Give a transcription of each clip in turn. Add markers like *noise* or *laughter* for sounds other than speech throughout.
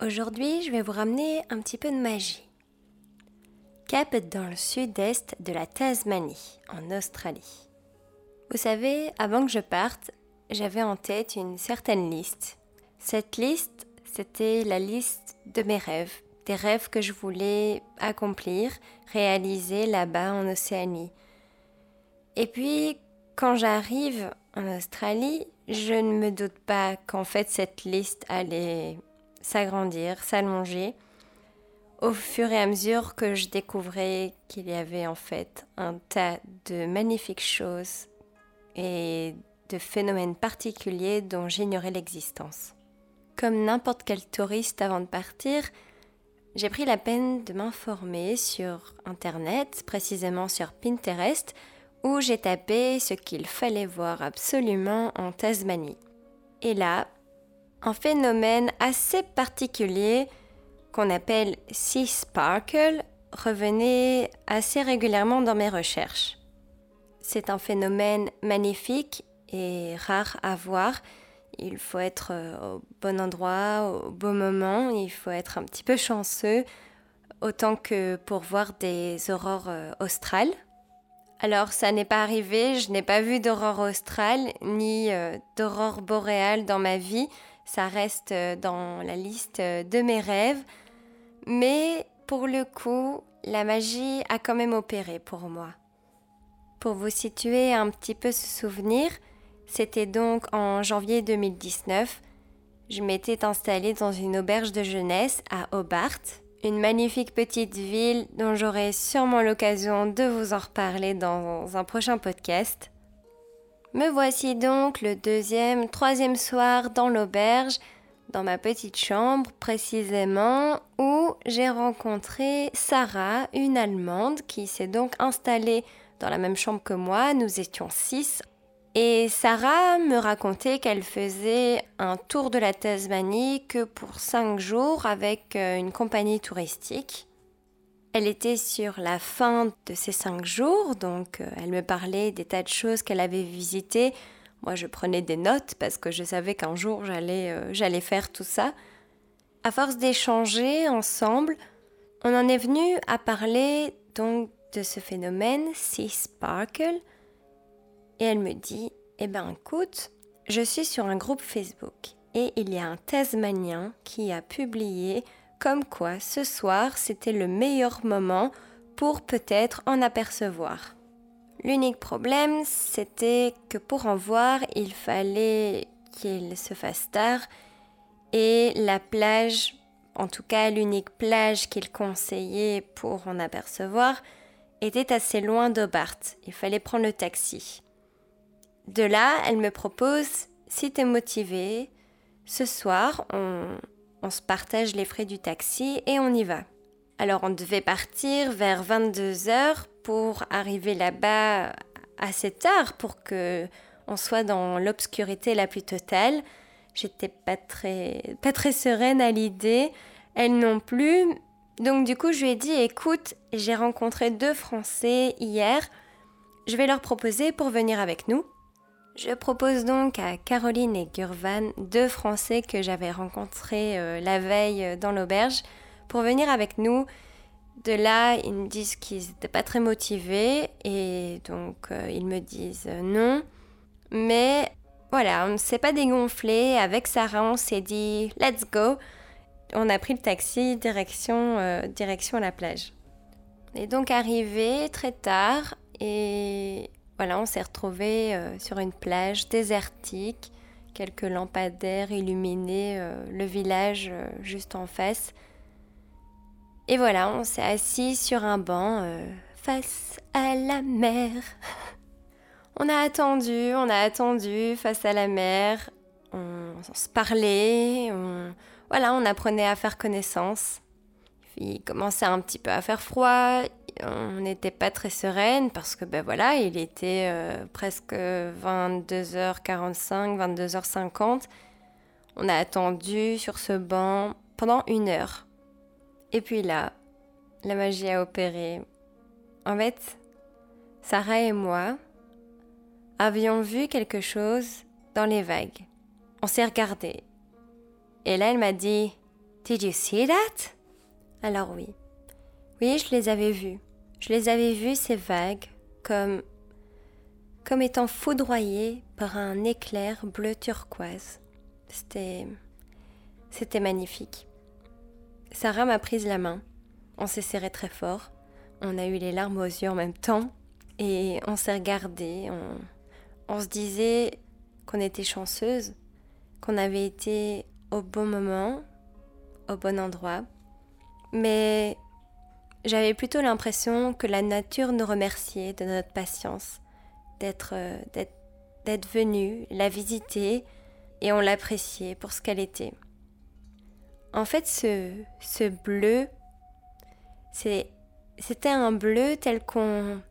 Aujourd'hui, je vais vous ramener un petit peu de magie. Cap dans le sud-est de la Tasmanie, en Australie. Vous savez, avant que je parte, j'avais en tête une certaine liste. Cette liste, c'était la liste de mes rêves, des rêves que je voulais accomplir, réaliser là-bas en Océanie. Et puis, quand j'arrive en Australie, je ne me doute pas qu'en fait cette liste allait s'agrandir, s'allonger au fur et à mesure que je découvrais qu'il y avait en fait un tas de magnifiques choses et de phénomènes particuliers dont j'ignorais l'existence. Comme n'importe quel touriste avant de partir, j'ai pris la peine de m'informer sur Internet, précisément sur Pinterest, où j'ai tapé ce qu'il fallait voir absolument en Tasmanie. Et là, un phénomène assez particulier qu'on appelle Sea Sparkle revenait assez régulièrement dans mes recherches. C'est un phénomène magnifique et rare à voir. Il faut être euh, au bon endroit, au bon moment, il faut être un petit peu chanceux, autant que pour voir des aurores euh, australes. Alors ça n'est pas arrivé, je n'ai pas vu d'aurore australe ni euh, d'aurore boréale dans ma vie, ça reste dans la liste de mes rêves. Mais pour le coup, la magie a quand même opéré pour moi. Pour vous situer un petit peu ce souvenir, c'était donc en janvier 2019. Je m'étais installée dans une auberge de jeunesse à Hobart, une magnifique petite ville dont j'aurai sûrement l'occasion de vous en reparler dans un prochain podcast. Me voici donc le deuxième, troisième soir dans l'auberge dans ma petite chambre précisément où j'ai rencontré Sarah, une Allemande qui s'est donc installée dans la même chambre que moi. Nous étions six. Et Sarah me racontait qu'elle faisait un tour de la Tasmanie que pour cinq jours avec euh, une compagnie touristique. Elle était sur la fin de ces cinq jours, donc euh, elle me parlait des tas de choses qu'elle avait visitées, moi, je prenais des notes parce que je savais qu'un jour j'allais euh, faire tout ça. À force d'échanger ensemble, on en est venu à parler donc de ce phénomène Sea Sparkle. Et elle me dit Eh ben, écoute, je suis sur un groupe Facebook et il y a un Tasmanien qui a publié comme quoi ce soir c'était le meilleur moment pour peut-être en apercevoir. L'unique problème, c'était que pour en voir, il fallait qu'il se fasse tard et la plage, en tout cas l'unique plage qu'il conseillait pour en apercevoir, était assez loin d'Hobart. Il fallait prendre le taxi. De là, elle me propose, si tu es motivé, ce soir, on, on se partage les frais du taxi et on y va. Alors on devait partir vers 22 heures pour arriver là-bas assez tard pour que on soit dans l'obscurité la plus totale. J'étais pas très, pas très sereine à l'idée, elle non plus. Donc du coup, je lui ai dit écoute, j'ai rencontré deux Français hier, je vais leur proposer pour venir avec nous. Je propose donc à Caroline et Gurvan, deux Français que j'avais rencontrés euh, la veille dans l'auberge, pour venir avec nous de là, ils me disent qu'ils n'étaient pas très motivés et donc euh, ils me disent euh, non. Mais voilà, on ne s'est pas dégonflé. Avec Sarah, on s'est dit let's go. On a pris le taxi direction, euh, direction la plage. On est donc arrivé très tard et voilà, on s'est retrouvé sur une plage désertique. Quelques lampadaires illuminaient le village juste en face. Et voilà, on s'est assis sur un banc euh, face à la mer. *laughs* on a attendu, on a attendu face à la mer. On, se parlait, on, voilà, on apprenait à faire connaissance. Il commençait un petit peu à faire froid, on n'était pas très sereine parce que ben voilà, il était euh, presque 22h45, 22h50. On a attendu sur ce banc pendant une heure. Et puis là, la magie a opéré. En fait, Sarah et moi avions vu quelque chose dans les vagues. On s'est regardé. Et là, elle m'a dit Did you see that? Alors oui. Oui, je les avais vus. Je les avais vus, ces vagues, comme, comme étant foudroyées par un éclair bleu turquoise. C'était, c'était magnifique. Sarah m'a prise la main. On s'est serré très fort. On a eu les larmes aux yeux en même temps. Et on s'est regardé. On, on se disait qu'on était chanceuse, qu'on avait été au bon moment, au bon endroit. Mais j'avais plutôt l'impression que la nature nous remerciait de notre patience, d'être d'être venue, la visiter, et on l'appréciait pour ce qu'elle était. En fait, ce, ce bleu, c'était un bleu tel qu'on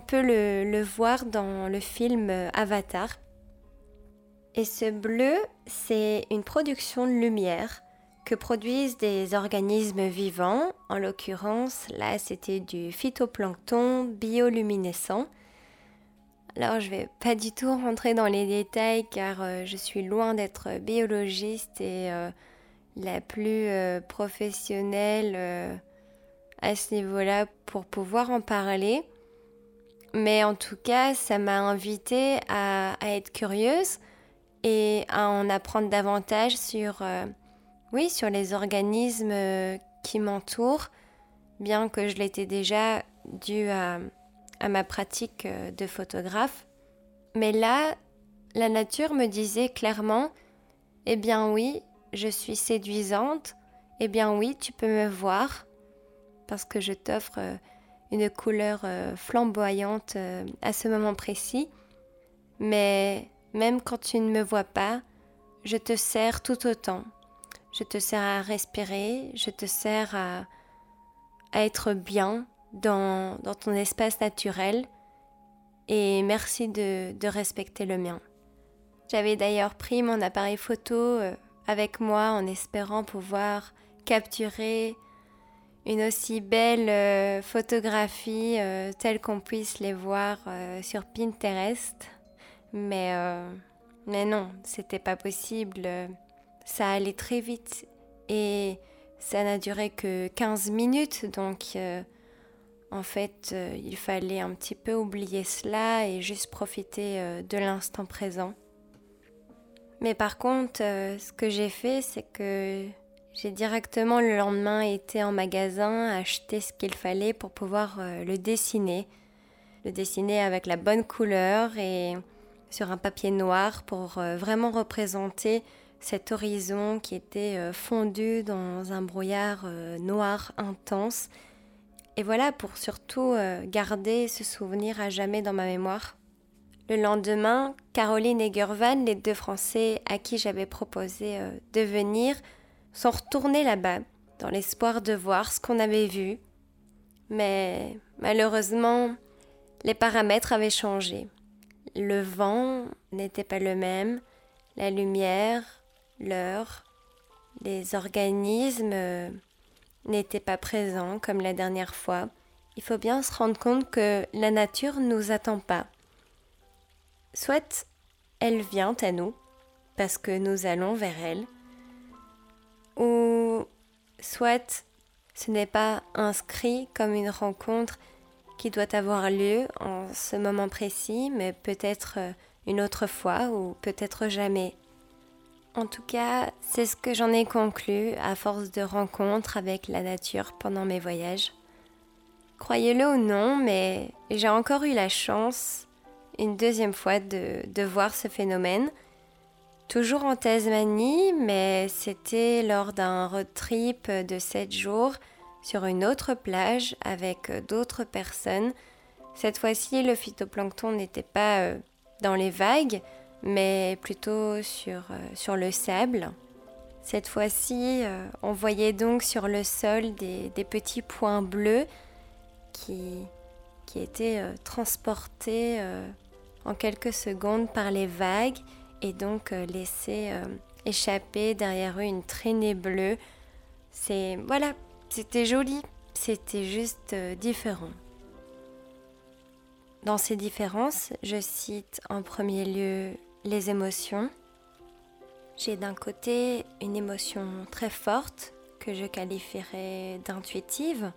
peut le, le, voir dans le film Avatar. Et ce bleu, c'est une production de lumière que produisent des organismes vivants. En l'occurrence, là, c'était du phytoplancton bioluminescent. Alors, je vais pas du tout rentrer dans les détails car euh, je suis loin d'être biologiste et euh, la plus euh, professionnelle à ce niveau-là pour pouvoir en parler. Mais en tout cas, ça m'a invité à, être curieuse et à en apprendre davantage sur, oui, sur les organismes euh, qui m'entourent, bien que je l'étais déjà dû à, à, ma pratique euh, de photographe. Mais là, la nature me disait clairement, eh bien oui, je suis séduisante, eh bien oui, tu peux me voir, parce que je t'offre une couleur flamboyante à ce moment précis. Mais même quand tu ne me vois pas, je te sers tout autant. Je te sers à respirer, je te sers à, être bien dans, ton espace naturel et merci de, respecter le mien. J'avais d'ailleurs pris mon appareil photo euh, avec moi en espérant pouvoir capturer une aussi belle euh, photographie euh, telle qu'on puisse les voir sur Pinterest. Mais, euh, mais non, c'était pas possible. Ça allait très vite et ça n'a duré que 15 minutes. Donc, euh, en fait, euh, il fallait un petit peu oublier cela et juste profiter de l'instant présent. Mais par contre, ce que j'ai fait, c'est que j'ai directement le lendemain été en magasin, acheter ce qu'il fallait pour pouvoir le dessiner. Le dessiner avec la bonne couleur et sur un papier noir pour euh, vraiment représenter cet horizon qui était euh, fondu dans un brouillard euh, noir intense. Et voilà pour surtout garder ce souvenir à jamais dans ma mémoire. Le lendemain, Caroline et Gervan, les deux Français à qui j'avais proposé de venir, sont retournés là-bas dans l'espoir de voir ce qu'on avait vu. Mais malheureusement, les paramètres avaient changé. Le vent n'était pas le même, la lumière, l'heure, les organismes n'étaient pas présents comme la dernière fois. Il faut bien se rendre compte que la nature ne nous attend pas. Soit elle vient à nous, parce que nous allons vers elle, ou soit ce n'est pas inscrit comme une rencontre qui doit avoir lieu en ce moment précis, mais peut-être euh, une autre fois ou peut-être jamais. En tout cas, c'est ce que j'en ai conclu à force de rencontres avec la nature pendant mes voyages. Croyez-le ou non, mais j'ai encore eu la chance, une deuxième fois, de, voir ce phénomène. Toujours en Tasmanie, mais c'était lors d'un road trip de 7 jours sur une autre plage avec d'autres personnes. Cette fois-ci, le phytoplancton n'était pas euh, dans les vagues, mais plutôt sur, euh, sur le sable. Cette fois-ci, on voyait donc sur le sol des, des petits points bleus qui, qui étaient transportés en quelques secondes par les vagues et donc laissés échapper derrière eux une traînée bleue. C'est voilà, c'était joli, c'était juste euh, différent. Dans ces différences, je cite en premier lieu les émotions. J'ai d'un côté une émotion très forte que je qualifierais d'intuitive,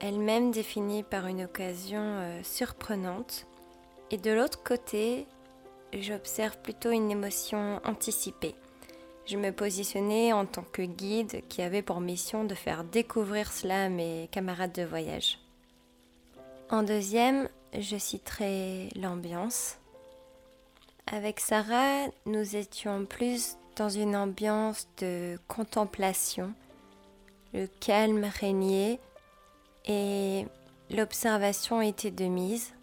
elle-même définie par une occasion euh, surprenante. Et de l'autre côté, j'observe plutôt une émotion anticipée. Je me positionnais en tant que guide qui avait pour mission de faire découvrir cela à mes camarades de voyage. En deuxième, je citerai l'ambiance. Avec Sarah, nous étions plus dans une ambiance de contemplation. Le calme régnait et l'observation était de mise.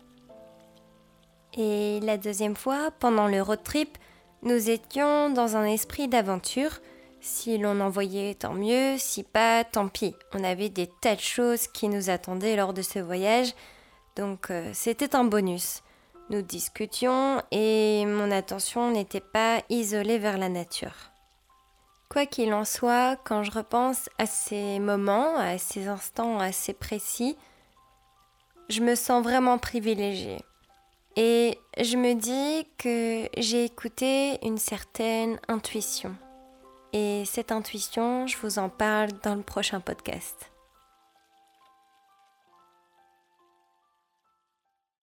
Et la deuxième fois, pendant le road trip, nous étions dans un esprit d'aventure. Si l'on en voyait, tant mieux, si pas, tant pis. On avait des tas de choses qui nous attendaient lors de ce voyage, donc euh, c'était un bonus. Nous discutions et mon attention n'était pas isolée vers la nature. Quoi qu'il en soit, quand je repense à ces moments, à ces instants assez précis, je me sens vraiment privilégiée. Et je me dis que j'ai écouté une certaine intuition. Et cette intuition, je vous en parle dans le prochain podcast.